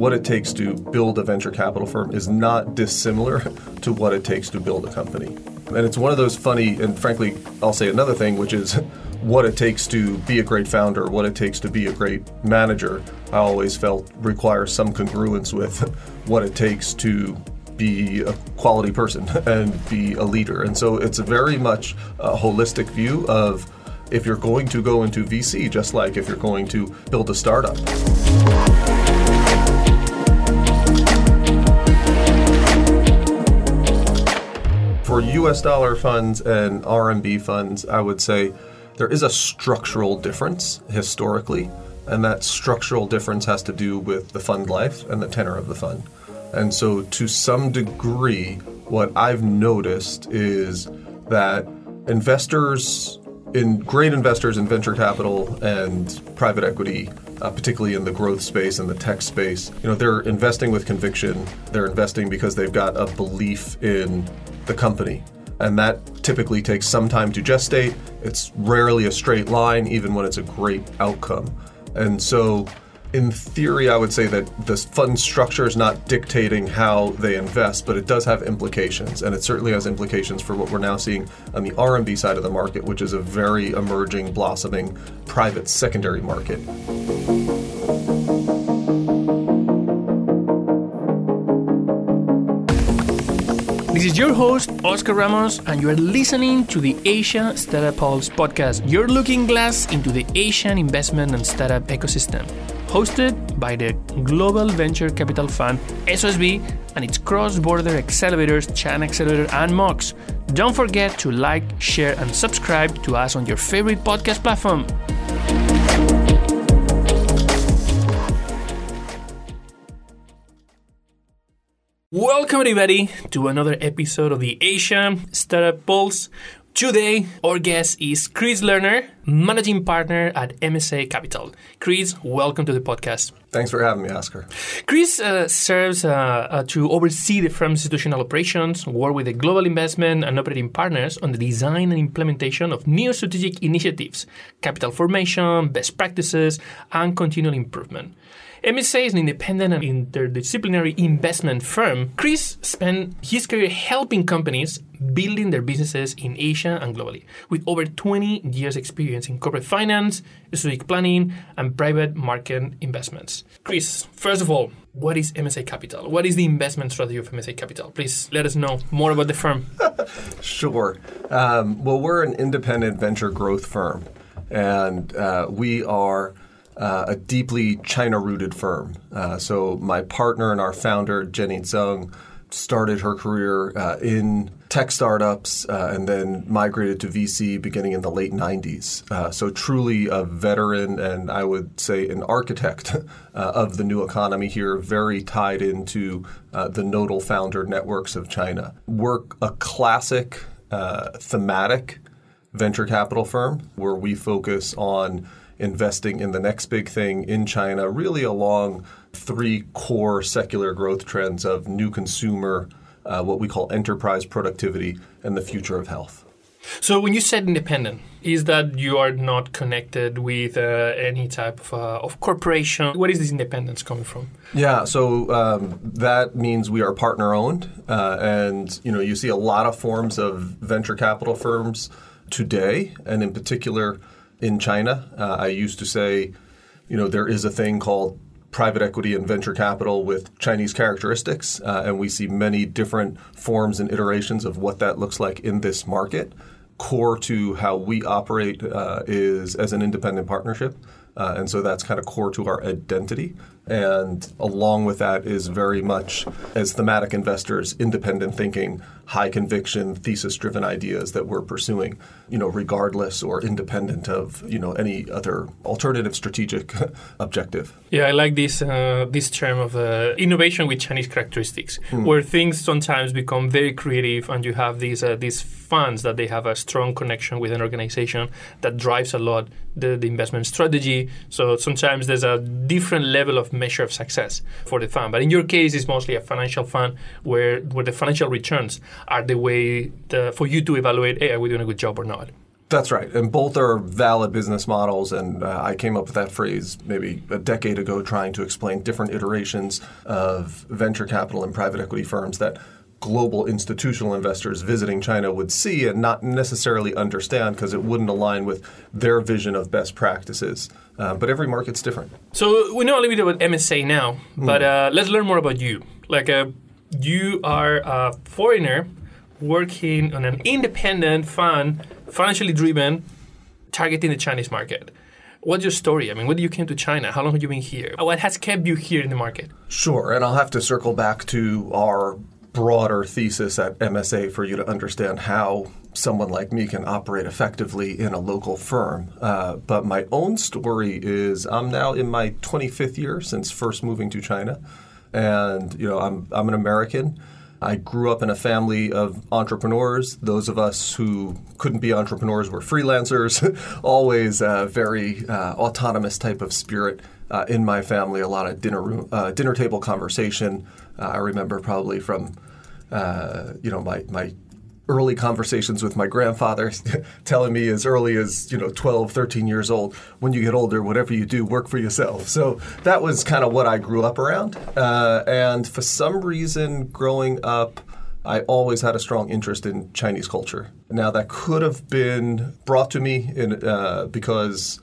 what it takes to build a venture capital firm is not dissimilar to what it takes to build a company. And it's one of those funny, and frankly, I'll say another thing, which is what it takes to be a great founder, what it takes to be a great manager, I always felt requires some congruence with what it takes to be a quality person and be a leader. And so it's a very much a holistic view of if you're going to go into VC, just like if you're going to build a startup. For US dollar funds and RMB funds, I would say there is a structural difference historically, and that structural difference has to do with the fund life and the tenor of the fund. And so, to some degree, what I've noticed is that investors, in great investors in venture capital and private equity, uh, particularly in the growth space and the tech space, you know, they're investing with conviction. They're investing because they've got a belief in the company. And that typically takes some time to gestate. It's rarely a straight line, even when it's a great outcome. And so, in theory, I would say that the fund structure is not dictating how they invest, but it does have implications. And it certainly has implications for what we're now seeing on the RMB side of the market, which is a very emerging, blossoming private secondary market. This is your host, Oscar Ramos, and you are listening to the Asia Startup Pulse podcast, your looking glass into the Asian investment and startup ecosystem. Hosted by the Global Venture Capital Fund, SOSV, and its cross border accelerators, Chinaccelerator and Mox. Don't forget to like, share, and subscribe to us on your favorite podcast platform. Welcome, everybody, to another episode of the Asia Startup Pulse. Today, our guest is Chris Lerner, managing partner at MSA Capital. Chris, welcome to the podcast. Thanks for having me, Oscar. Chris uh, serves uh, uh, to oversee the firm's institutional operations, work with the global investment and operating partners on the design and implementation of new strategic initiatives, capital formation, best practices, and continual improvement. MSA is an independent and interdisciplinary investment firm. Chris spent his career helping companies building their businesses in Asia and globally, with over 20 years' experience in corporate finance, strategic planning, and private market investments. Chris, first of all, what is MSA Capital? What is the investment strategy of MSA Capital? Please let us know more about the firm. sure. Um, well, we're an independent venture growth firm, and uh, we are uh, a deeply China rooted firm. Uh, so, my partner and our founder, Jenny Zheng, started her career uh, in tech startups uh, and then migrated to VC beginning in the late 90s. Uh, so, truly a veteran and I would say an architect uh, of the new economy here, very tied into the nodal founder networks of China. We're a classic thematic venture capital firm where we focus on investing in the next big thing in China, really along three core secular growth trends of new consumer, uh, what we call enterprise productivity, and the future of health. So, when you said independent, is that you are not connected with uh, any type of, uh, of corporation? Where is this independence coming from? Yeah, so um, that means we are partner owned, uh, and you know you see a lot of forms of venture capital firms today, and in particular in China. Uh, I used to say, you know, there is a thing called private equity and venture capital with Chinese characteristics, uh, and we see many different forms and iterations of what that looks like in this market. Core to how we operate uh, is as an independent partnership. Uh, and so that's kind of core to our identity. And along with that is very much, as thematic investors, independent thinking, high conviction, thesis driven ideas that we're pursuing, you know, regardless or independent of, you know, any other alternative strategic objective. Yeah, I like this uh, this term of uh, innovation with Chinese characteristics, mm. where things sometimes become very creative and you have these uh, these funds that they have a strong connection with an organization that drives a lot the, the investment strategy. So sometimes there's a different level of measure of success for the fund. But in your case, it's mostly a financial fund where, where the financial returns are the way the, for you to evaluate, hey, are we doing a good job or not? That's right. And both are valid business models. And uh, I came up with that phrase maybe a decade ago trying to explain different iterations of venture capital and private equity firms that global institutional investors visiting China would see and not necessarily understand because it wouldn't align with their vision of best practices. Uh, but every market's different. So we know a little bit about MSA now, but uh, let's learn more about you. Like, uh, you are a foreigner working on an independent fund, financially driven, targeting the Chinese market. What's your story? I mean, when did you came to China? How long have you been here? What has kept you here in the market? Sure, and I'll have to circle back to our broader thesis at MSA for you to understand how someone like me can operate effectively in a local firm. Uh, but my own story is I'm now in my 25th year since first moving to China, and you know I'm I'm an American. I grew up in a family of entrepreneurs. Those of us who couldn't be entrepreneurs were freelancers. Always a very uh, autonomous type of spirit uh, in my family. A lot of dinner room, uh, dinner table conversation. Uh, I remember probably from uh, you know my my early conversations with my grandfather telling me as early as you know 12 13 years old when you get older whatever you do work for yourself. So that was kind of what i grew up around. Uh, and for some reason growing up i always had a strong interest in chinese culture. Now that could have been brought to me in, uh, because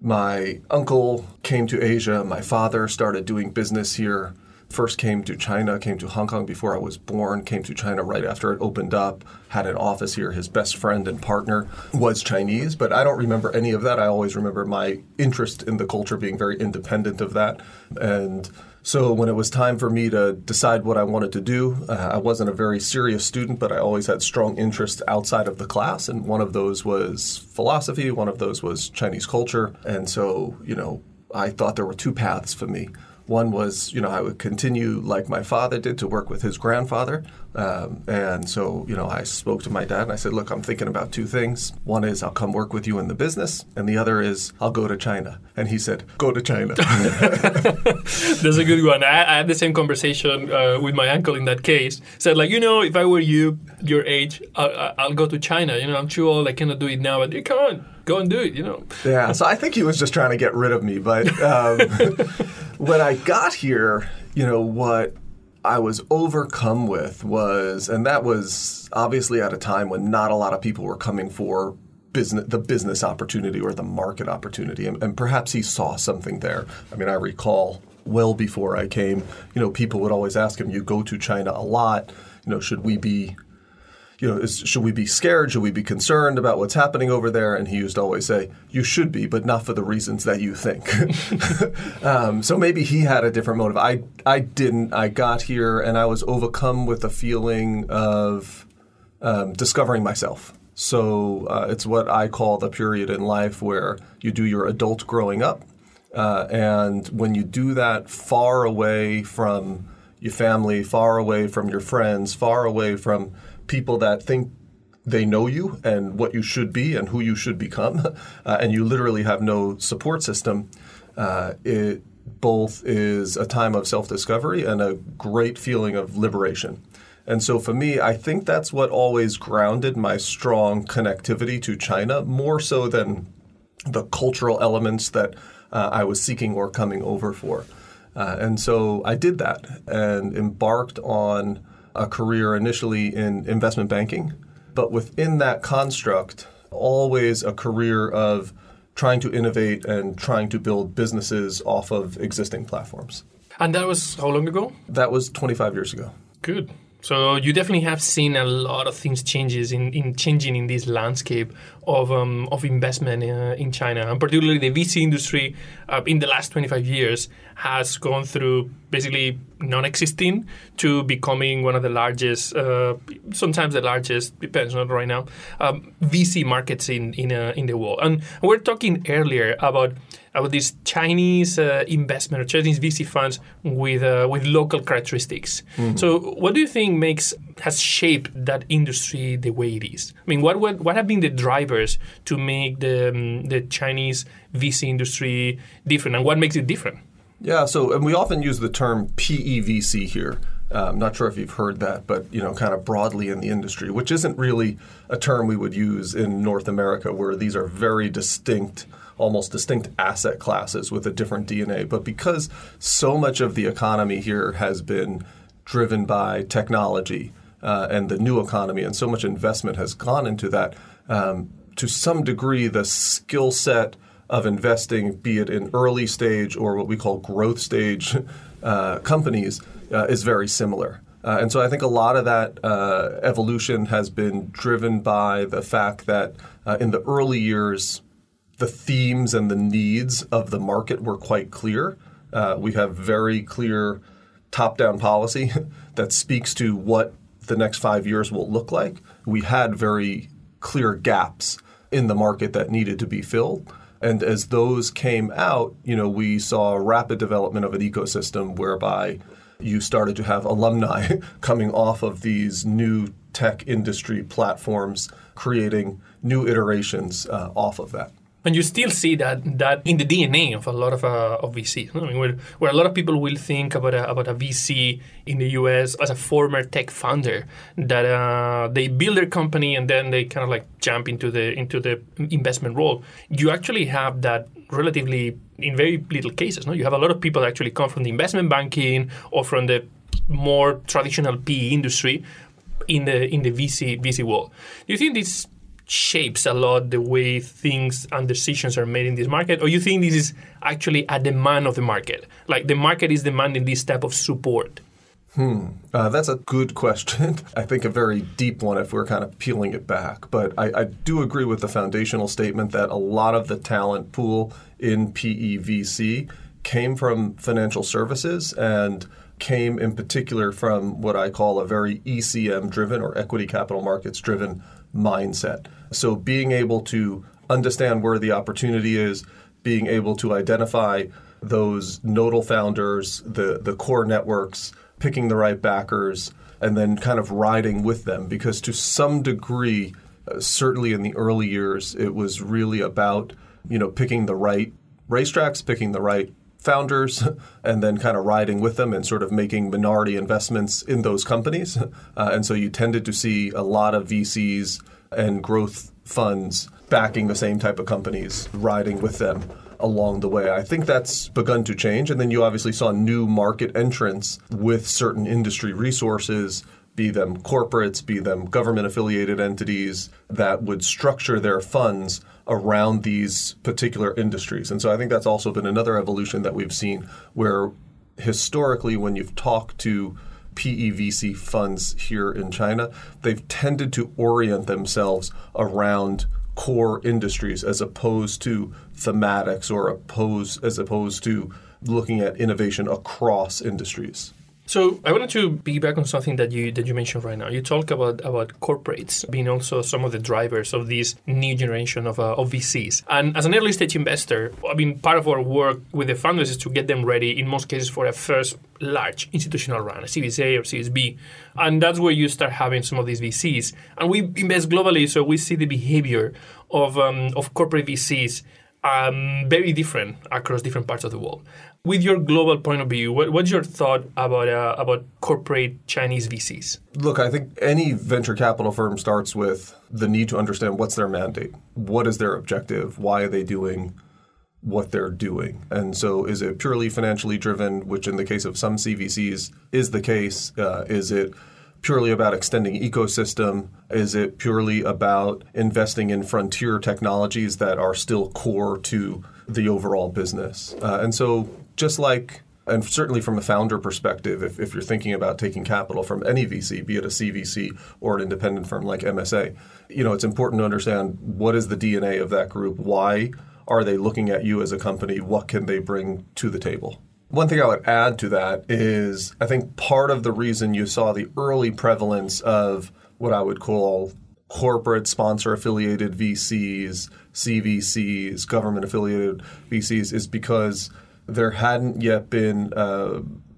my uncle came to asia my father started doing business here first came to China, came to Hong Kong before I was born, came to China right after it opened up, had an office here. His best friend and partner was Chinese, but I don't remember any of that. I always remember my interest in the culture being very independent of that. And so when it was time for me to decide what I wanted to do, uh, I wasn't a very serious student, but I always had strong interests outside of the class. And one of those was philosophy, one of those was Chinese culture. And so, you know, I thought there were two paths for me. One was, you know, I would continue like my father did to work with his grandfather. Um, and so, you know, I spoke to my dad and I said, look, I'm thinking about two things. One is I'll come work with you in the business, and the other is I'll go to China. And he said, go to China. That's a good one. I, I had the same conversation uh, with my uncle in that case. Said, like, you know, if I were you, your age, I'll, I'll go to China. You know, I'm too old. I cannot do it now. But you on, go and do it, you know. Yeah, so I think he was just trying to get rid of me. But um, when I got here, you know, what I was overcome with was, and that was obviously at a time when not a lot of people were coming for business, the business opportunity or the market opportunity, and, and perhaps he saw something there. I mean, I recall well before I came, you know, people would always ask him, "You go to China a lot, you know, should we be you know, is, should we be scared? Should we be concerned about what's happening over there? And he used to always say, you should be, but not for the reasons that you think. um, so maybe he had a different motive. I, I didn't. I got here and I was overcome with a feeling of um, discovering myself. So uh, it's what I call the period in life where you do your adult growing up. Uh, and when you do that far away from your family, far away from your friends, far away from people that think they know you and what you should be and who you should become, uh, and you literally have no support system, uh, it both is a time of self discovery and a great feeling of liberation. And so for me, I think that's what always grounded my strong connectivity to China, more so than the cultural elements that uh, I was seeking or coming over for. Uh, and so I did that and embarked on a career initially in investment banking, but within that construct, always a career of trying to innovate and trying to build businesses off of existing platforms. And that was how long ago? That was 25 years ago. Good. So you definitely have seen a lot of things changes in, in changing in this landscape of um, of investment uh, in China, and particularly the VC industry uh, in the last 25 years has gone through basically non-existing to becoming one of the largest, uh, sometimes the largest, depends on right now, um, VC markets in in uh, in the world. And we're talking earlier about about these Chinese uh, investment or Chinese VC funds with uh, with local characteristics. Mm-hmm. So, what do you think makes has shaped that industry the way it is? I mean, what what, what have been the drivers to make the um, the Chinese VC industry different, and what makes it different? Yeah, so and we often use the term PEVC here. Uh, I'm not sure if you've heard that, but you know, kind of broadly in the industry, which isn't really a term we would use in North America, where these are very distinct, almost distinct asset classes with a different DNA. But because so much of the economy here has been driven by technology uh, and the new economy, and so much investment has gone into that, um, to some degree, the skill set of investing, be it in early stage or what we call growth stage uh, companies, uh, is very similar. Uh, and so I think a lot of that uh, evolution has been driven by the fact that uh, in the early years, the themes and the needs of the market were quite clear. Uh, we have very clear top down policy that speaks to what the next five years will look like. We had very clear gaps in the market that needed to be filled. And as those came out, you know, we saw rapid development of an ecosystem whereby you started to have alumni coming off of these new tech industry platforms, creating new iterations uh, off of that. And you still see that that in the DNA of a lot of uh, of VCs. I mean, where, where a lot of people will think about a, about a VC in the US as a former tech founder that uh, they build their company and then they kind of like jump into the into the investment role. You actually have that relatively in very little cases. No, you have a lot of people that actually come from the investment banking or from the more traditional PE industry in the in the VC VC world. Do you think this shapes a lot the way things and decisions are made in this market, or you think this is actually a demand of the market? Like the market is demanding this type of support. Hmm. Uh, that's a good question. I think a very deep one if we're kind of peeling it back. But I, I, do agree with the foundational statement that a lot of the talent pool in PEVC came from financial services and came in particular from what I call a very ECM driven or equity capital markets driven mindset. So being able to understand where the opportunity is, being able to identify those nodal founders, the, the core networks, picking the right backers, and then kind of riding with them. Because to some degree, uh, certainly in the early years, it was really about you know picking the right racetracks, picking the right founders and then kind of riding with them and sort of making minority investments in those companies. Uh, and so you tended to see a lot of VCs and growth funds backing the same type of companies, riding with them along the way. I think that's begun to change. And then you obviously saw new market entrants with certain industry resources be them corporates, be them government affiliated entities that would structure their funds around these particular industries. And so I think that's also been another evolution that we've seen where historically, when you've talked to PEVC funds here in China, they've tended to orient themselves around core industries as opposed to thematics or oppose, as opposed to looking at innovation across industries. So I wanted to piggyback on something that you that you mentioned right now. You talk about about corporates being also some of the drivers of this new generation of, uh, of VCs. And as an early stage investor, I mean, part of our work with the founders is to get them ready in most cases for a first large institutional run, a Series A or Series B, and that's where you start having some of these VCs. And we invest globally, so we see the behavior of um, of corporate VCs um, very different across different parts of the world. With your global point of view, what, what's your thought about uh, about corporate Chinese VCs? Look, I think any venture capital firm starts with the need to understand what's their mandate, what is their objective, why are they doing what they're doing, and so is it purely financially driven, which in the case of some CVCs is the case? Uh, is it purely about extending ecosystem? Is it purely about investing in frontier technologies that are still core to the overall business? Uh, and so just like and certainly from a founder perspective, if, if you're thinking about taking capital from any VC, be it a CVC or an independent firm like MSA, you know, it's important to understand what is the DNA of that group, why are they looking at you as a company, what can they bring to the table. One thing I would add to that is I think part of the reason you saw the early prevalence of what I would call corporate sponsor affiliated VCs, CVCs, government affiliated VCs is because there hadn't yet been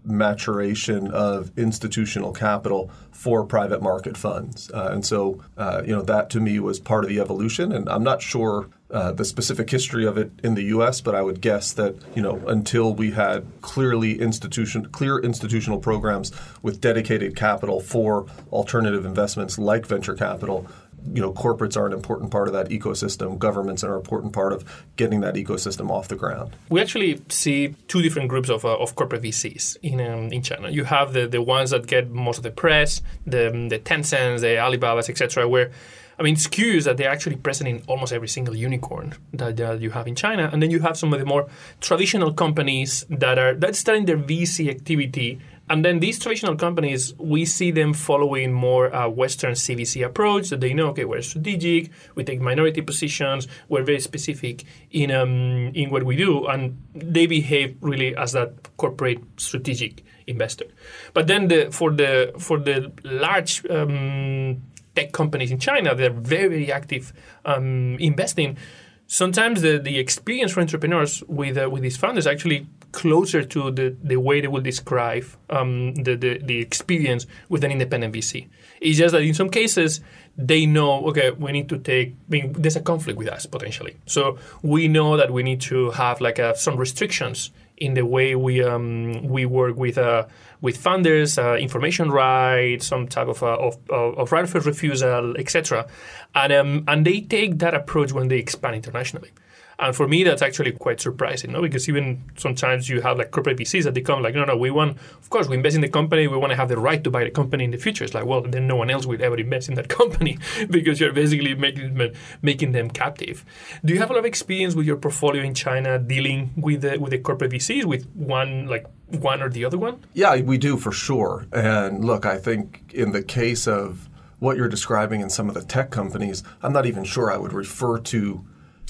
maturation of institutional capital for private market funds. Uh, and so, uh, you know, that to me was part of the evolution. And I'm not sure uh, the specific history of it in the U.S., but I would guess that you know until we had clearly institution clear institutional programs with dedicated capital for alternative investments like venture capital, you know, corporates are an important part of that ecosystem. Governments are an important part of getting that ecosystem off the ground. We actually see two different groups of, uh, of corporate VCs in um, in China. You have the, the ones that get most of the press, the the Tencents, the Alibabas, etc., where I mean, it's curious that they're actually present in almost every single unicorn that uh, you have in China, and then you have some of the more traditional companies that are that's starting their VC activity. And then these traditional companies, we see them following more uh, Western CVC approach that they know, okay, we're strategic, we take minority positions, we're very specific in um, in what we do, and they behave really as that corporate strategic investor. But then the, for the for the large um, tech companies in China they're very, very active um, investing, sometimes the, the experience for entrepreneurs with uh, with these founders actually closer to the, the way they will describe um, the, the, the experience with an independent VC. It's just that in some cases they know okay we need to take I mean, there's a conflict with us potentially, so we know that we need to have like a, uh, some restrictions in the way we um, we work with uh, with funders, uh, information rights, some type of uh, of, of right of refusal, etc. And um, and they take that approach when they expand internationally. And for me, that's actually quite surprising, no? Because even sometimes you have like corporate VCs that they come like, no, no, we want, of course, we invest in the company. We want to have the right to buy the company in the future. It's like, well, then no one else will ever invest in that company because you're basically making making them captive. Do you have a lot of experience with your portfolio in China dealing with the with the corporate VCs with one like one or the other one? Yeah, we do for sure. And look, I think in the case of what you're describing in some of the tech companies, I'm not even sure I would refer to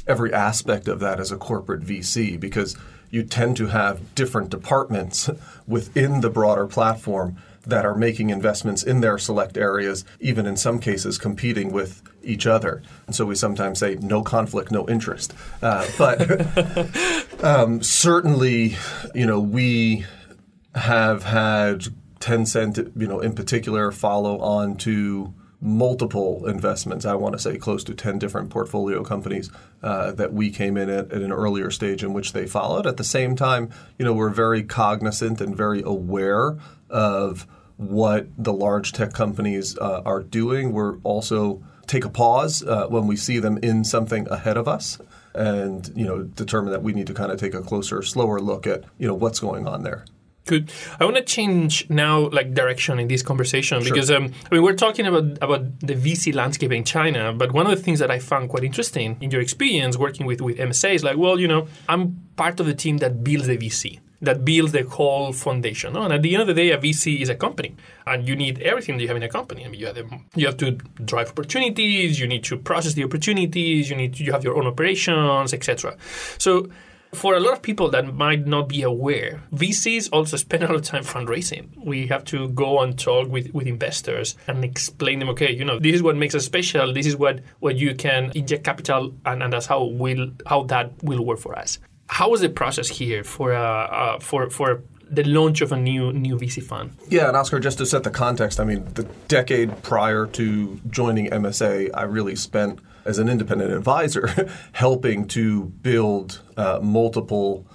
every aspect of that as a corporate VC because you tend to have different departments within the broader platform that are making investments in their select areas, even in some cases competing with each other. And so we sometimes say no conflict, no interest. Uh, but um, certainly, you know, we have had Tencent, you know, in particular, follow on to multiple investments. I want to say close to 10 different portfolio companies uh, that we came in at, at, an earlier stage in which they followed. At the same time, you know, we're very cognizant and very aware of what the large tech companies uh, are doing. We're also take a pause uh, when we see them in something ahead of us and you know determine that we need to kind of take a closer slower look at you know what's going on there Good. I want to change now, like direction in this conversation sure. because um, I mean we're talking about about the VC landscape in China, but one of the things that I found quite interesting in your experience working with with MSA is like, well, you know, I'm part of the team that builds the VC, that builds the whole foundation. No? And at the end of the day, a VC is a company, and you need everything that you have in a company. I mean, you have, the, you have to drive opportunities, you need to process the opportunities, you need to, you have your own operations, etc. So for a lot of people that might not be aware, VCs also spend a lot of time fundraising. We have to go and talk with, with investors and explain them, okay, you know, this is what makes us special. This is what, what you can inject capital, and, and that's how will how that will work for us. How was the process here for uh, uh, for for the launch of a new new VC fund. Yeah, and Oscar, just to set the context, I mean, the decade prior to joining MSA, I really spent as an independent advisor helping to build uh, multiple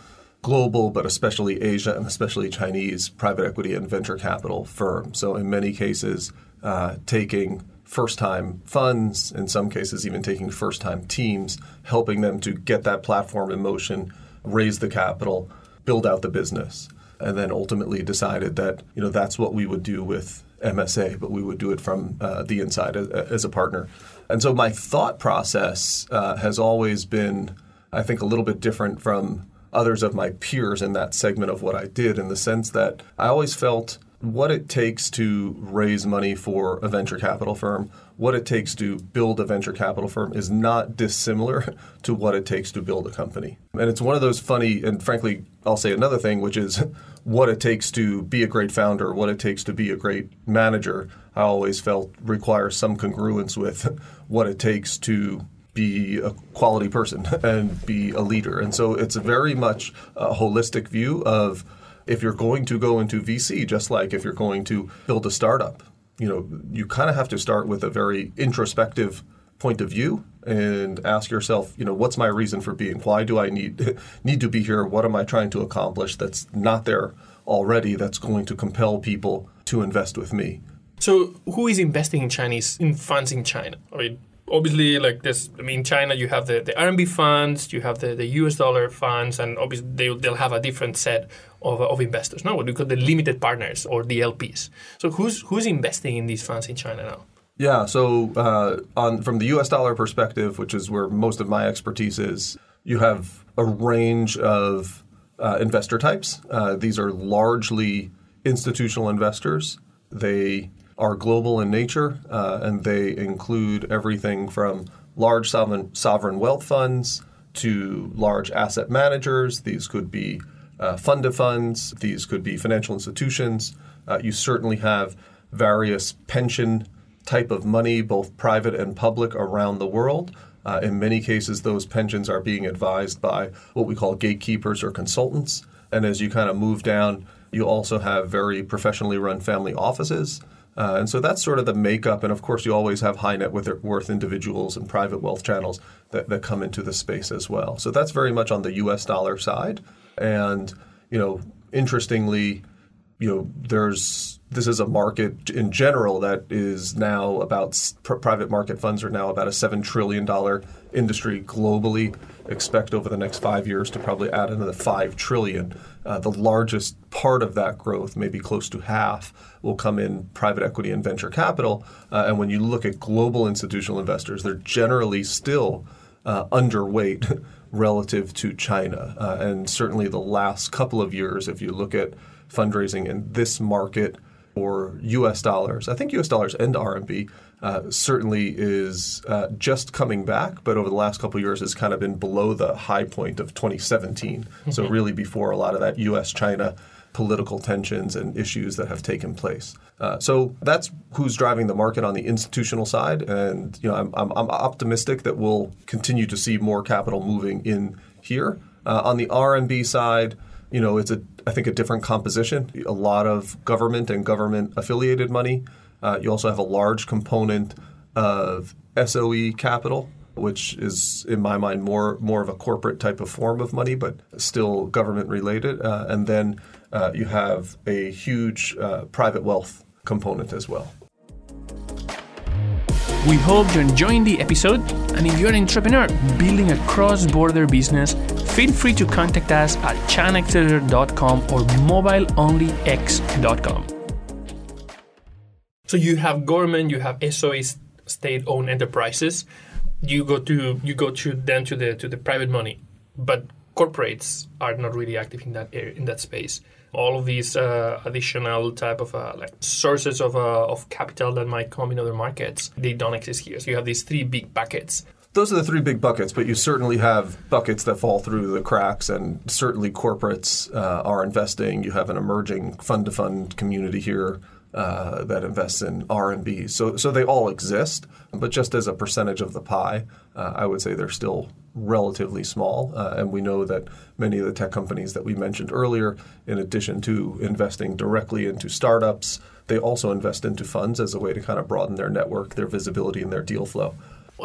global, but especially Asia and especially Chinese private equity and venture capital firms. So in many cases, uh, taking first time funds, in some cases, even taking first time teams, helping them to get that platform in motion, raise the capital, build out the business and then ultimately decided that you know that's what we would do with MSA, but we would do it from uh, the inside as, as, a partner. And so my thought process uh, has always been, I think, a little bit different from others of my peers in that segment of what I did, in the sense that I always felt what it takes to raise money for a venture capital firm, what it takes to build a venture capital firm is not dissimilar to what it takes to build a company. And it's one of those funny, and frankly, I'll say another thing, which is what it takes to be a great founder, what it takes to be a great manager, I always felt requires some congruence with what it takes to be a quality person and be a leader. And so it's a very much a holistic view of if you're going to go into VC, just like if you're going to build a startup, you know, you kind of have to start with a very introspective point of view and ask yourself, you know, what's my reason for being? Why do I need need to be here? What am I trying to accomplish that's not there already that's going to compel people to invest with me? So, who is investing in Chinese in funds in China? I mean, obviously, like this. I mean, China, you have the, the RMB funds, you have the, the US dollar funds, and obviously they, they'll have a different set of, of investors. now what we call the limited partners or the LPs. So, who's who's investing in these funds in China now? Yeah. So, uh, on from the U.S. dollar perspective, which is where most of my expertise is, you have a range of uh, investor types. Uh, these are largely institutional investors. They are global in nature, uh, and they include everything from large sovereign, sovereign wealth funds to large asset managers. These could be uh, fund of funds. These could be financial institutions. Uh, you certainly have various pension type of money, both private and public, around the world. Uh, in many cases, those pensions are being advised by what we call gatekeepers or consultants. And as you kind of move down, you also have very professionally run family offices. Uh, and so that's sort of the makeup. And of course, you always have high net worth individuals and private wealth channels that, that come into the space as well. So that's very much on the US dollar side. And, you know, interestingly, you know, there's this is a market in general that is now about pr- private market funds are now about a seven trillion dollar industry globally. Expect over the next five years to probably add another five trillion. Uh, the largest part of that growth, maybe close to half, will come in private equity and venture capital. Uh, and when you look at global institutional investors, they're generally still uh, underweight relative to China. Uh, and certainly the last couple of years, if you look at fundraising in this market or U.S. dollars. I think U.S. dollars and RMB uh, certainly is uh, just coming back, but over the last couple of years has kind of been below the high point of 2017. Mm-hmm. So really before a lot of that U.S.-China political tensions and issues that have taken place. Uh, so that's who's driving the market on the institutional side, and you know I'm, I'm, I'm optimistic that we'll continue to see more capital moving in here. Uh, on the RMB side, you know, it's a I think a different composition. A lot of government and government affiliated money. Uh, you also have a large component of SOE capital, which is in my mind more more of a corporate type of form of money, but still government related. Uh, and then uh, you have a huge uh, private wealth component as well. We hope you're enjoying the episode, and if you're an entrepreneur building a cross-border business, feel free to contact us at chinaccelerator.com or mobileonlyx.com. So you have government, you have SOEs, state-owned enterprises. You go to you go to then to the to the private money, but corporates are not really active in that area in that space all of these uh, additional type of uh, like sources of, uh, of capital that might come in other markets they don't exist here so you have these three big buckets those are the three big buckets, but you certainly have buckets that fall through the cracks, and certainly corporates uh, are investing. You have an emerging fund-to-fund community here uh, that invests in RMB. So, so they all exist, but just as a percentage of the pie, uh, I would say they're still relatively small. Uh, and we know that many of the tech companies that we mentioned earlier, in addition to investing directly into startups, they also invest into funds as a way to kind of broaden their network, their visibility, and their deal flow.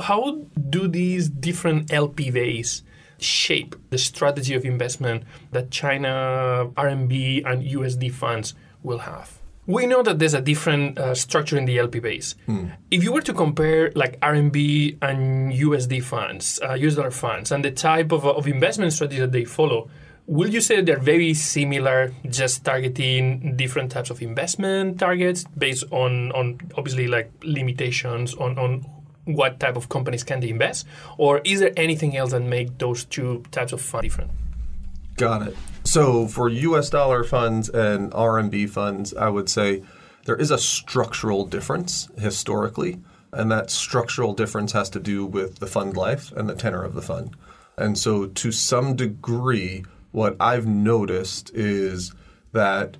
How do these different LPs shape the strategy of investment that China RMB and USD funds will have? We know that there's a different uh, structure in the LP base. Hmm. If you were to compare like RMB and USD funds, uh, US dollar funds, and the type of, of investment strategy that they follow, will you say they're very similar, just targeting different types of investment targets based on, on obviously like limitations on, on what type of companies can they invest? Or is there anything else that make those two types of funds different? Got it. So for US dollar funds and RMB funds, I would say there is a structural difference historically, and that structural difference has to do with the fund life and the tenor of the fund. And so to some degree, what I've noticed is that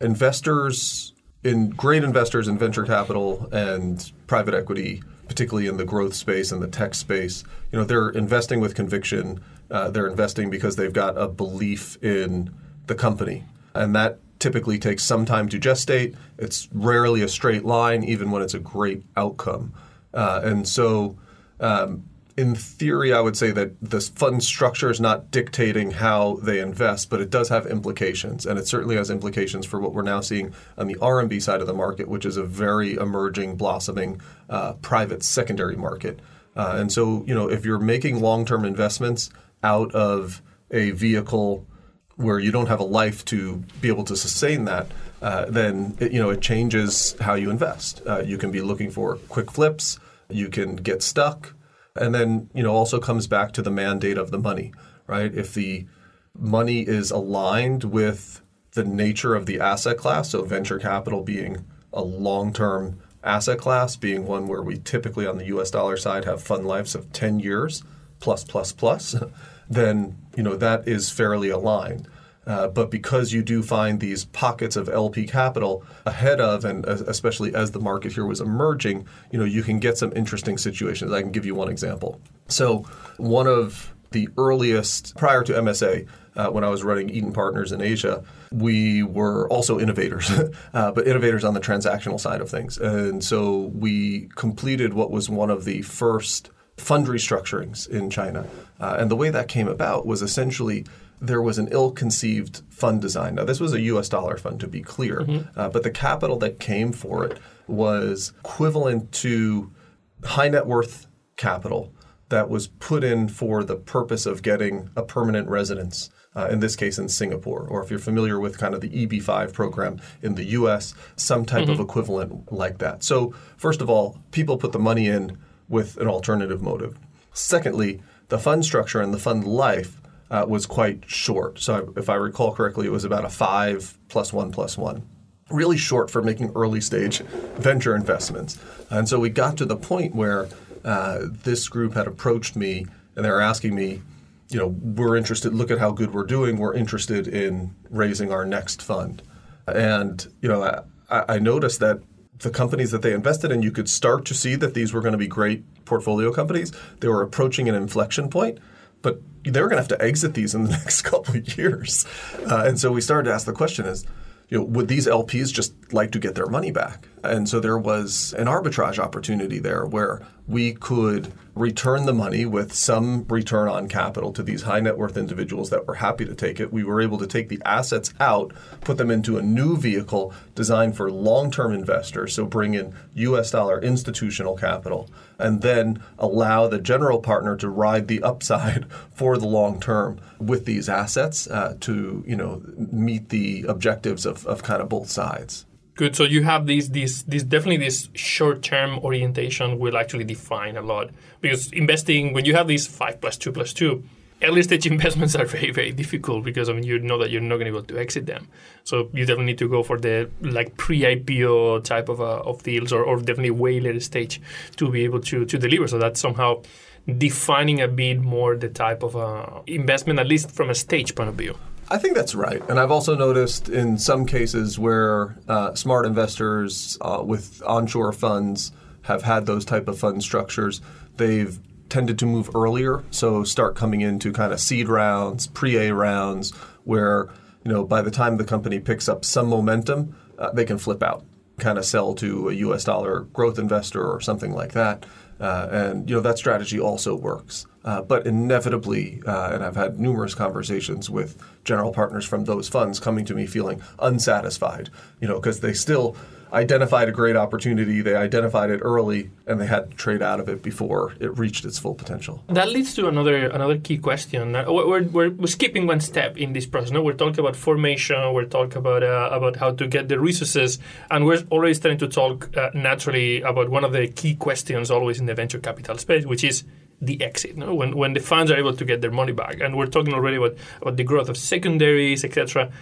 investors in great investors in venture capital and private equity, particularly in the growth space and the tech space, you know, they're investing with conviction uh, they're investing because they've got a belief in the company. And that typically takes some time to gestate. It's rarely a straight line, even when it's a great outcome. Uh, and so um, in theory, I would say that this fund structure is not dictating how they invest, but it does have implications, and it certainly has implications for what we're now seeing on the RMB side of the market, which is a very emerging, blossoming uh, private secondary market. Uh, and so, you know, if you're making long-term investments out of a vehicle where you don't have a life to be able to sustain that, uh, then it, you know it changes how you invest. Uh, you can be looking for quick flips. You can get stuck. And then, you know, also comes back to the mandate of the money, right? If the money is aligned with the nature of the asset class, so venture capital being a long-term asset class, being one where we typically on the US dollar side have fund lives of 10 years plus plus plus, then, you know, that is fairly aligned. Uh, but because you do find these pockets of LP capital ahead of, and especially as the market here was emerging, you know, you can get some interesting situations. I can give you one example. So, one of the earliest prior to MSA, uh, when I was running Eaton Partners in Asia, we were also innovators, uh, but innovators on the transactional side of things. And so we completed what was one of the first fund restructurings in China. Uh, and the way that came about was essentially there was an ill-conceived fund design. Now, this was a U.S. dollar fund, to be clear, mm-hmm. uh, but the capital that came for it was equivalent to high net worth capital that was put in for the purpose of getting a permanent residence. Uh, in this case, in Singapore, or if you're familiar with kind of the EB5 program in the US, some type mm-hmm. of equivalent like that. So, first of all, people put the money in with an alternative motive. Secondly, the fund structure and the fund life uh, was quite short. So if I recall correctly, it was about a five plus one plus one. Really short for making early stage venture investments. And so we got to the point where uh, this group had approached me and they were asking me, you know, we're interested, look at how good we're doing, we're interested in raising our next fund. And, you know, I, I noticed that the companies that they invested in, you could start to see that these were going to be great portfolio companies. They were approaching an inflection point but they were going to have to exit these in the next couple of years. Uh, and so we started to ask the question is, you know, would these LPs just like to get their money back? And so there was an arbitrage opportunity there where we could return the money with some return on capital to these high net worth individuals that were happy to take it. We were able to take the assets out, put them into a new vehicle designed for long term investors, so bring in US dollar institutional capital, and then allow the general partner to ride the upside for the long term with these assets uh, to you know meet the objectives of, of kind of both sides. Good. So you have this this this definitely this short term orientation will actually define a lot because investing when you have these five plus two plus two, early stage investments are very very difficult because I mean you know that you're not going to be able to exit them. So you definitely need to go for the like pre IPO type of uh, of deals or, or definitely way later stage to be able to to deliver. So that's somehow defining a bit more the type of uh, investment at least from a stage point of view. I think that's right. And I've also noticed in some cases where uh, smart investors uh, with onshore funds have had those type of fund structures, they've tended to move earlier, so start coming into kind of seed rounds, pre-A rounds, where you know by the time the company picks up some momentum, uh, they can flip out, kind of sell to a U.S. dollar growth investor or something like that. Uh, and you know that strategy also works. Uh, but inevitably, uh, and I've had numerous conversations with general partners from those funds coming to me feeling unsatisfied, you know, because they still identified a great opportunity, they identified it early, and they had to trade out of it before it reached its full potential. That leads to another another key question. Uh, we're, we're, we're skipping one step in this process. No, we're talking about formation. We're talking about uh, about how to get the resources, and we're already starting to talk uh, naturally about one of the key questions always in the venture capital space, which is the exit, no? when, when the funds are able to get their money back. And we're talking already about, about the growth of secondaries, etc.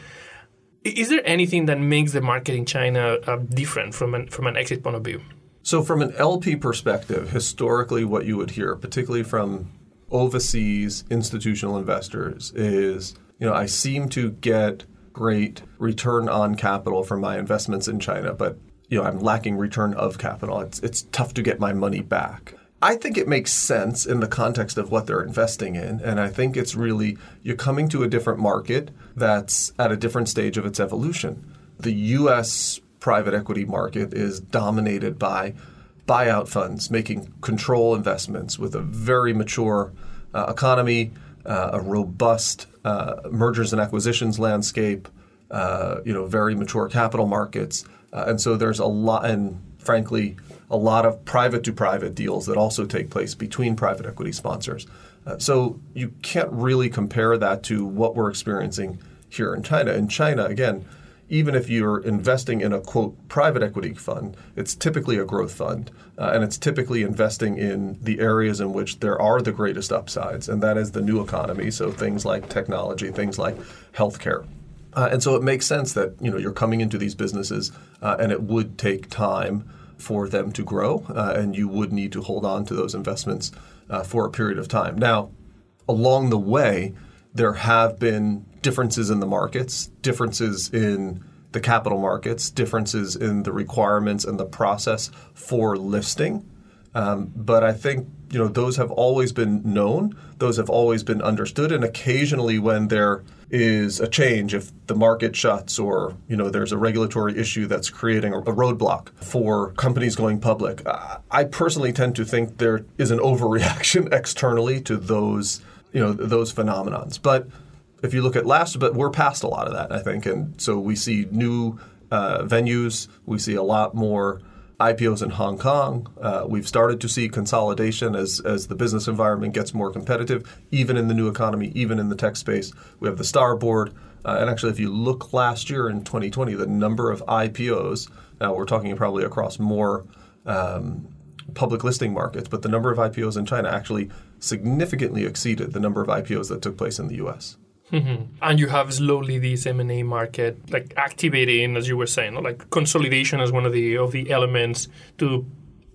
Is there anything that makes the market in China uh, different from an, from an exit point of view? So, from an LP perspective, historically, what you would hear, particularly from overseas institutional investors, is you know I seem to get great return on capital from my investments in China, but you know I'm lacking return of capital. It's it's tough to get my money back. I think it makes sense in the context of what they're investing in. And I think it's really, you're coming to a different market that's at a different stage of its evolution. The US private equity market is dominated by buyout funds making control investments with a very mature uh, economy, uh, a robust uh, mergers and acquisitions landscape, uh, you know, very mature capital markets, uh, and so there's a lot, and frankly, a lot of private to private deals that also take place between private equity sponsors. Uh, so you can't really compare that to what we're experiencing here in China. In China, again, even if you're investing in a quote private equity fund, it's typically a growth fund, uh, and it's typically investing in the areas in which there are the greatest upsides, and that is the new economy. So things like technology, things like healthcare. Uh, and so it makes sense that you know you're coming into these businesses, uh, and it would take time for them to grow, uh, and you would need to hold on to those investments uh, for a period of time. Now, along the way, there have been differences in the markets, differences in the capital markets, differences in the requirements and the process for listing. Um, but I think you know those have always been known, those have always been understood, and occasionally when there is a change, if the market shuts or you know there's a regulatory issue that's creating a, roadblock for companies going public, I personally tend to think there is an overreaction externally to those you know those phenomenons. But if you look at last, but we're past a lot of that, I think, and so we see new uh, venues, we see a lot more IPOs in Hong Kong. Uh, we've started to see consolidation as as the business environment gets more competitive, even in the new economy, even in the tech space. We have the Starboard, uh, and actually, if you look last year in 2020, the number of IPOs. Now we're talking probably across more. Um, public listing markets, but the number of IPOs in China actually significantly exceeded the number of IPOs that took place in the US. Mm-hmm. And you have slowly this M and A market like activating, as you were saying, like consolidation as one of the of the elements to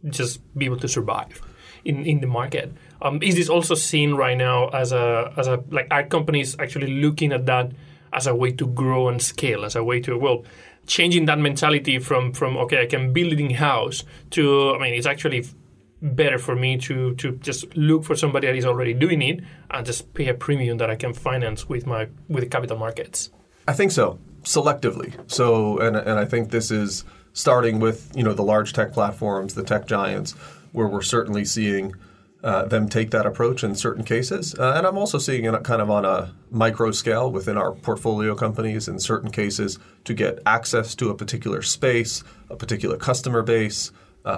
just be able to survive in, in the market. Um, is this also seen right now as a as a like are companies actually looking at that as a way to grow and scale, as a way to well changing that mentality from from okay I can build in house to I mean it's actually better for me to to just look for somebody that is already doing it and just pay a premium that I can finance with my with the capital markets. I think so, selectively. So, and and I think this is starting with you know the large tech platforms, the tech giants, where we're certainly seeing. Uh, them take that approach in certain cases. Uh, and I'm also seeing it kind of on a micro scale within our portfolio companies in certain cases to get access to a particular space, a particular customer base,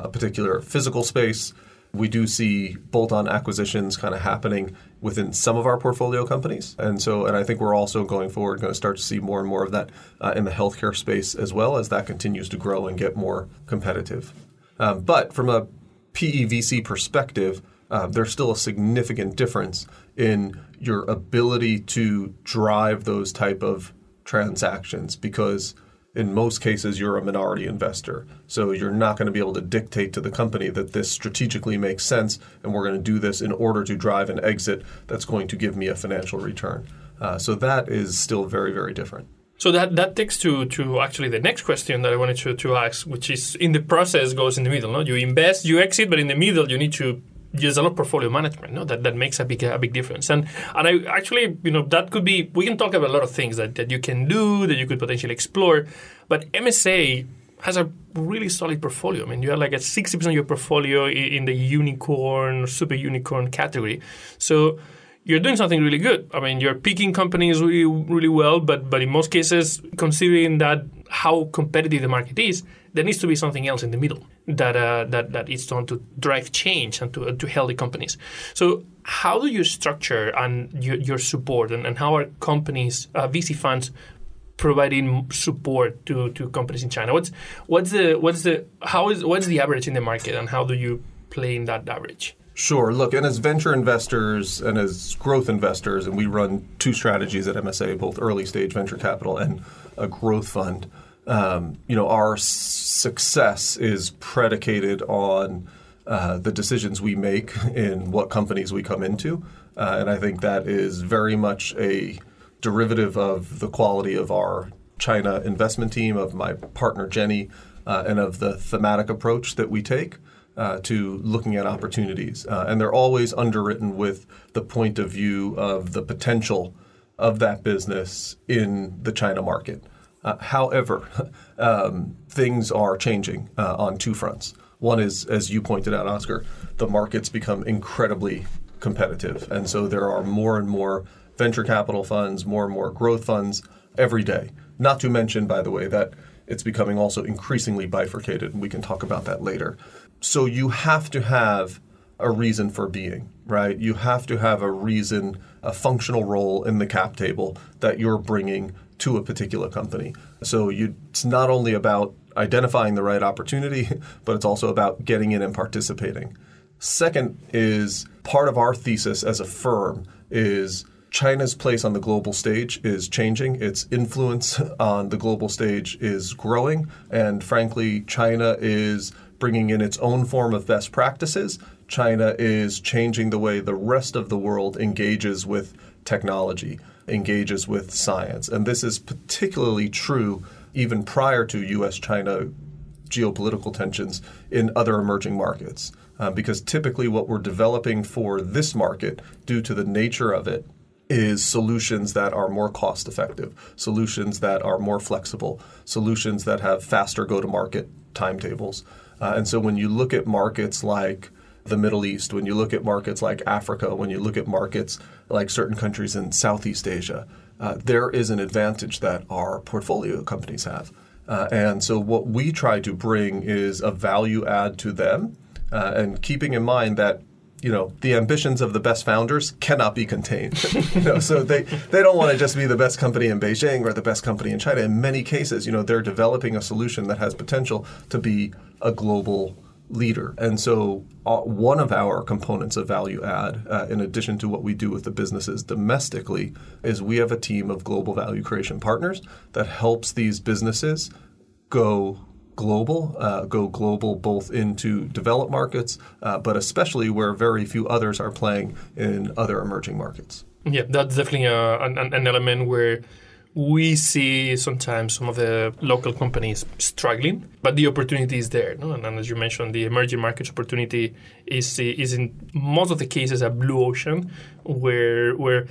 a particular physical space. We do see bolt-on acquisitions kind of happening within some of our portfolio companies, and so and I think we're also going forward going to start to see more and more of that uh, in the healthcare space as well as that continues to grow and get more competitive. Um, but from a PEVC perspective, uh, there's still a significant difference in your ability to drive those type of transactions because in most cases you're a minority investor. So you're not going to be able to dictate to the company that this strategically makes sense and we're going to do this in order to drive an exit that's going to give me a financial return. Uh, so that is still very, very different. So that, that takes to, to actually the next question that I wanted to, to ask, which is in the process goes in the middle. No? You invest, you exit, but in the middle you need to there's a lot of portfolio management no? that, that makes a big a big difference and and I actually you know that could be we can talk about a lot of things that, that you can do that you could potentially explore but MSA has a really solid portfolio. I mean, you have like a 60% of your portfolio in the unicorn, super unicorn category. So you're doing something really good. I mean, you're picking companies really, really well, but but in most cases, considering that how competitive the market is, there needs to be something else in the middle that uh, that that is done to drive change and to uh, to healthy companies. So how do you structure and your, your support and, and how are companies uh, VC funds providing support to, to companies in China? What's what's the what's the how is what's the average in the market and how do you play in that average? Sure. Look, and as venture investors and as growth investors, and we run two strategies at MSA, both early stage venture capital and a growth fund um, you know, our success is predicated on uh, the decisions we make in what companies we come into. Uh, and I think that is very much a derivative of the quality of our China investment team, of my partner Jenny, uh, and of the thematic approach that we take. Uh, to looking at opportunities. Uh, and they're always underwritten with the point of view of the potential of that business in the China market. Uh, however, um, things are changing uh, on two fronts. One is, as you pointed out, Oscar, the markets become incredibly competitive. And so there are more and more venture capital funds, more and more growth funds every day. Not to mention, by the way, that it's becoming also increasingly bifurcated, and we can talk about that later. So you have to have a reason for being, right? You have to have a reason, a functional role in the cap table that you're bringing to a particular company. So you, it's not only about identifying the right opportunity, but it's also about getting in and participating. Second is part of our thesis as a firm is China's place on the global stage is changing. Its influence on the global stage is growing. And frankly, China is bringing in its own form of best practices. China is changing the way the rest of the world engages with technology engages with science. And this is particularly true even prior to US China geopolitical tensions in other emerging markets. Uh, because typically, what we're developing for this market, due to the nature of it, is solutions that are more cost effective, solutions that are more flexible, solutions that have faster go to market timetables. Uh, and so when you look at markets like the Middle East, when you look at markets like Africa, when you look at markets like certain countries in Southeast Asia, uh, there is an advantage that our portfolio companies have. Uh, and so what we try to bring is a value add to them, uh, and keeping in mind that you know the ambitions of the best founders cannot be contained. you know, so they they don't want to just be the best company in Beijing or the best company in China. In many cases, you know, they're developing a solution that has potential to be a global leader. And so, uh, one of our components of value add, uh, in addition to what we do with the businesses domestically, is we have a team of global value creation partners that helps these businesses go global, uh, go global both into developed markets, uh, but especially where very few others are playing in other emerging markets. Yeah, that's definitely uh, an, an element where we see sometimes some of the local companies struggling, but the opportunity is there. No? And, and, as you mentioned, the emerging markets opportunity is is in most of the cases a blue ocean where where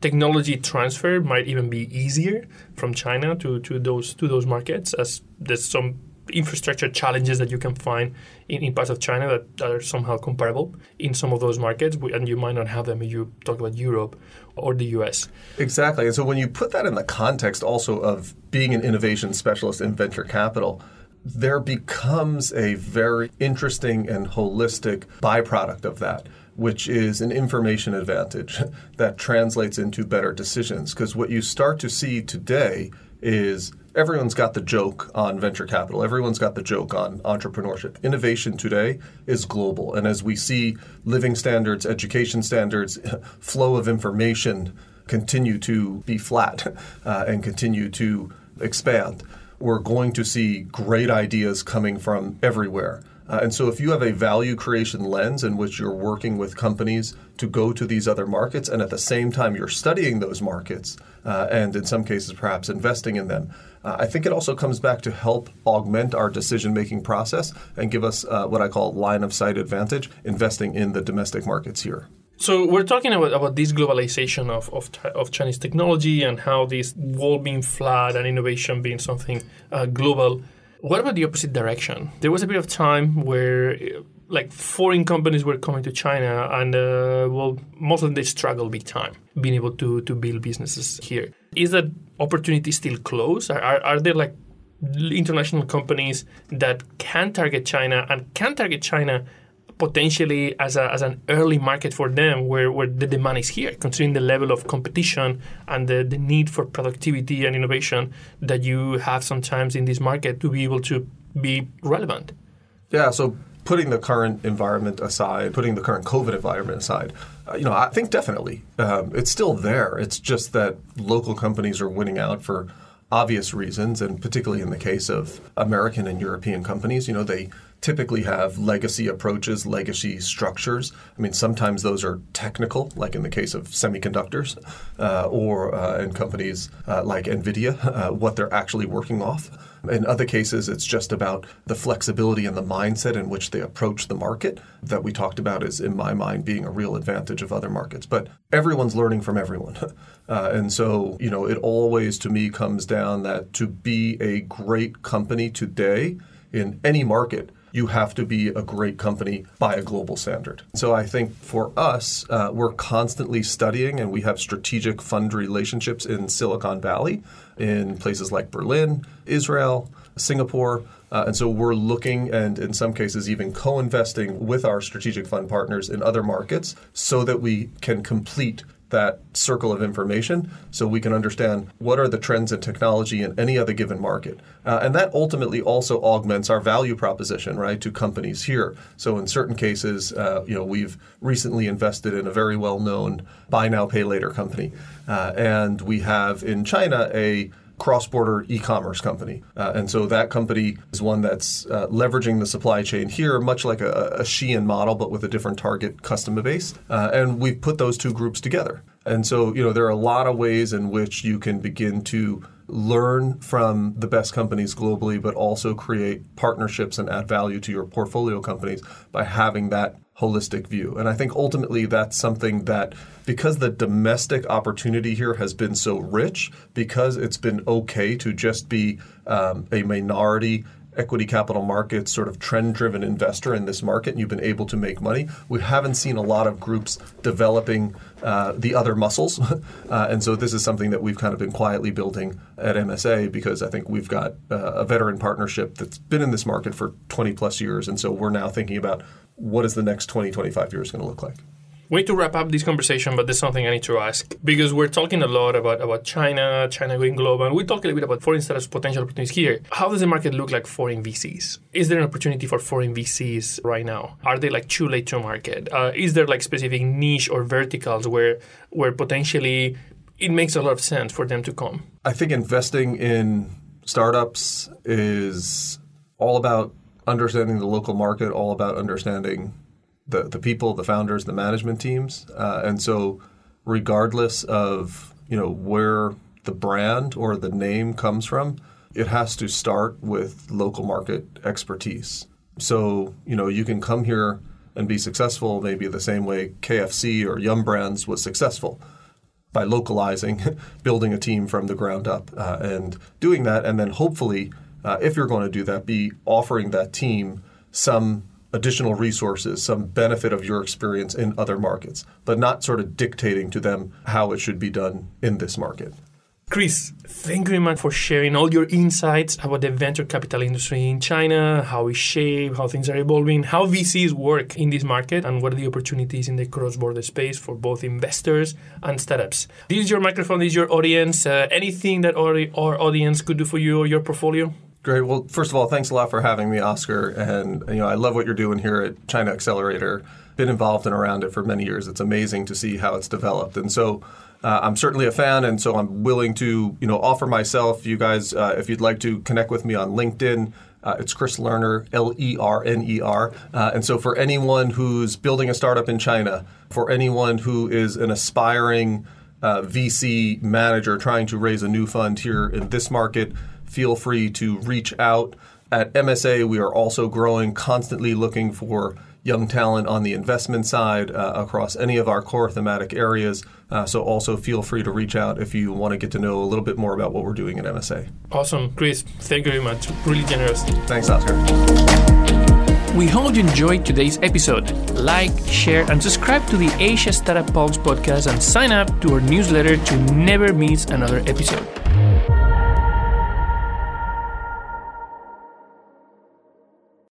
technology transfer might even be easier from China to, to those to those markets as there's some infrastructure challenges that you can find in, in parts of China that, that, are somehow comparable in some of those markets, and you might not have them if you talk about Europe or the US. Exactly. And so when you put that in the context also of being an innovation specialist in venture capital, there becomes a very interesting and holistic byproduct of that which is an information advantage that translates into better decisions. Because what you start to see today is everyone's got the joke on venture capital. Everyone's got the joke on entrepreneurship. Innovation today is global. And as we see living standards, education standards, flow of information continue to be flat uh, and continue to expand, we're going to see great ideas coming from everywhere. Uh, and so, if you have a value creation lens in which you're working with companies to go to these other markets, and at the same time you're studying those markets, uh, and in some cases perhaps investing in them, uh, I think it also comes back to help augment our decision making process and give us uh, what I call line of sight advantage investing in the domestic markets here. So we're talking about, about this globalization of, of, of Chinese technology and how this wall being flat and innovation being something uh, global. What about the opposite direction? There was a bit of time where like foreign companies were coming to China, and uh, well, most of them they struggle big time being able to to build businesses here. Is that opportunity still closed? Are, are, are there like international companies that can target China and can target China potentially as, a, as an early market for them where, where the demand is here, considering the level of competition and the, the need for productivity and innovation that you have sometimes in this market to be able to be relevant? Yeah, so putting the current environment aside, putting the current COVID environment aside, uh, you know, I think definitely um, it's still there. It's just that local companies are winning out for obvious reasons, and particularly in the case of American and European companies, you know, they typically have legacy approaches, legacy structures. I mean, sometimes those are technical, like in the case of semiconductors, uh, or uh, in companies uh, like NVIDIA, uh, what they're actually working off. In other cases, it's just about the flexibility and the mindset in which they approach the market that we talked about is, in my mind, being a real advantage of other markets. But everyone's learning from everyone. Uh, and so, you know, it always to me comes down that to be a great company today in any market, you have to be a great company by a global standard. So I think for us, uh, we're constantly studying and we have strategic fund relationships in Silicon Valley, in places like Berlin, Israel, Singapore. Uh, and so we're looking and in some cases even co investing with our strategic fund partners in other markets so that we can complete that circle of information so we can understand what are the trends in technology in any other given market. Uh, and that ultimately also augments our value proposition, right, to companies here. So in certain cases, uh, you know, we've recently invested in a very well-known buy now, pay later company. Uh, and we have in China a cross-border e-commerce company, uh, and so that company is one that's uh, leveraging the supply chain here, much like a, a Shein model, but with a different target customer base. Uh, and we've put those two groups together. And so, you know, there are a lot of ways in which you can begin to learn from the best companies globally, but also create partnerships and add value to your portfolio companies by having that holistic view. And I think ultimately that's something that, because the domestic opportunity here has been so rich, because it's been okay to just be um, a minority equity capital markets sort of trend driven investor in this market and you've been able to make money. We haven't seen a lot of groups developing uh, the other muscles. uh, and so this is something that we've kind of been quietly building at MSA because I think we've got uh, a veteran partnership that's been in this market for 20 plus years. And so we're now thinking about what is the next 20, 25 years going to look like. Need to wrap up this conversation, but there's something I need to ask because we're talking a lot about, about China, China going global, and we talk a little bit about foreign startups potential opportunities here. How does the market look like foreign VCs? Is there an opportunity for foreign VCs right now? Are they like too late to market? Uh, is there like specific niche or verticals where where potentially it makes a lot of sense for them to come? I think investing in startups is all about understanding the local market, all about understanding the, the people, the founders, the management teams. Uh, and so, regardless of you know where the brand or the name comes from, it has to start with local market expertise. So you know you can come here and be successful maybe the same way KFC or Yum Brands was successful by localizing, building a team from the ground up, uh, and doing that, and then hopefully, uh, if you're going to do that, be offering that team some additional resources, some benefit of your experience in other markets, but not sort of dictating to them how it should be done in this market. Chris, thank you very much for sharing all your insights about the venture capital industry in China, how it's shaped, how things are evolving, how VCs work in this market, and what are the opportunities in the cross border space for both investors and startups. This is your microphone, this is your audience. Uh, anything that our, our audience could do for you or your portfolio? Great. Well, first of all, thanks a lot for having me, Oscar. And you know, I love what you're doing here at Chinaccelerator. Been involved and around it for many years. It's amazing to see how it's developed. And so, uh, I'm certainly a fan, and so I'm willing to you know offer myself. You guys, uh, if you'd like to connect with me on LinkedIn. Uh, it's Chris Lerner, L E R N E R. Uh, and so, for anyone who's building a startup in China, for anyone who is an aspiring uh, VC manager trying to raise a new fund here in this market, feel free to reach out. At MSA, we are also growing, constantly looking for young talent on the investment side uh, across any of our core thematic areas. Uh, so also feel free to reach out if you want to get to know a little bit more about what we're doing at MSA. Awesome. Chris, thank you very much. Really generous. Thanks, Oscar. We hope you enjoyed today's episode. Like, share, and subscribe to the Asia Startup Pulse podcast and sign up to our newsletter to never miss another episode.